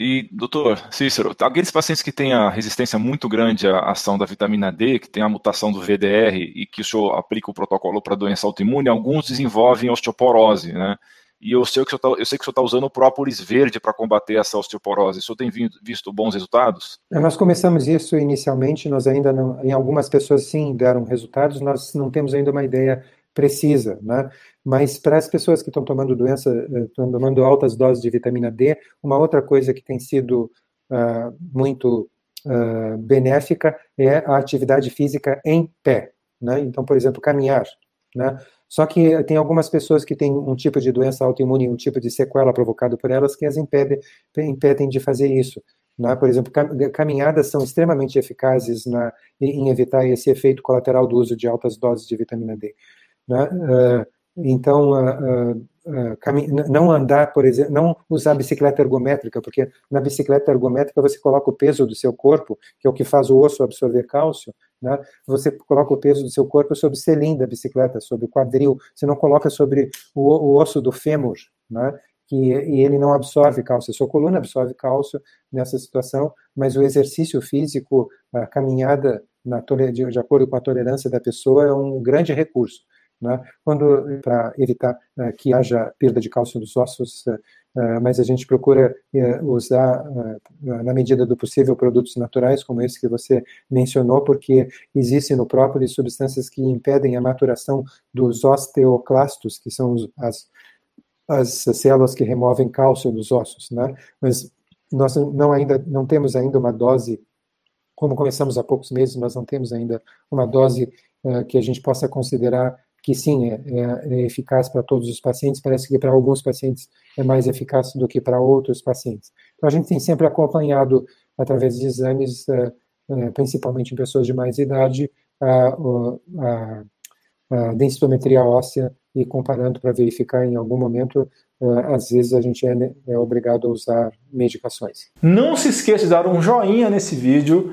E, doutor Cícero, aqueles pacientes que têm a resistência muito grande à ação da vitamina D, que tem a mutação do VDR e que o senhor aplica o protocolo para doença autoimune, alguns desenvolvem osteoporose, né? E eu sei que o senhor está tá usando o própolis verde para combater essa osteoporose. O senhor tem visto bons resultados? É, nós começamos isso inicialmente, nós ainda não, em algumas pessoas sim deram resultados, nós não temos ainda uma ideia precisa, né? Mas para as pessoas que estão tomando doença, eh, estão tomando altas doses de vitamina D, uma outra coisa que tem sido uh, muito uh, benéfica é a atividade física em pé, né? Então, por exemplo, caminhar, né? Só que tem algumas pessoas que têm um tipo de doença autoimune, um tipo de sequela provocado por elas, que as impedem, impedem de fazer isso. Né? Por exemplo, caminhadas são extremamente eficazes na, em evitar esse efeito colateral do uso de altas doses de vitamina D. Né? Uh, então, não andar, por exemplo, não usar bicicleta ergométrica, porque na bicicleta ergométrica você coloca o peso do seu corpo, que é o que faz o osso absorver cálcio, né? você coloca o peso do seu corpo sobre o selim da bicicleta, sobre o quadril, você não coloca sobre o osso do fêmur, né? que e ele não absorve cálcio, a sua coluna absorve cálcio nessa situação, mas o exercício físico, a caminhada na, de, de acordo com a tolerância da pessoa é um grande recurso. Né? Quando para evitar uh, que haja perda de cálcio dos ossos, uh, mas a gente procura usar na medida do possível produtos naturais como esse que você mencionou, porque existem no própolis substâncias que impedem a maturação dos osteoclastos, que são as as células que removem cálcio dos ossos, né? Mas nós não ainda não temos ainda uma dose como começamos há poucos meses, nós não temos ainda uma dose uh, que a gente possa considerar que sim, é, é, é eficaz para todos os pacientes, parece que para alguns pacientes é mais eficaz do que para outros pacientes. Então, a gente tem sempre acompanhado, através de exames, uh, uh, principalmente em pessoas de mais idade, a, a, a densitometria óssea e comparando para verificar em algum momento, uh, às vezes a gente é, é, obrigado a usar medicações. Não se esqueça de dar um joinha nesse vídeo,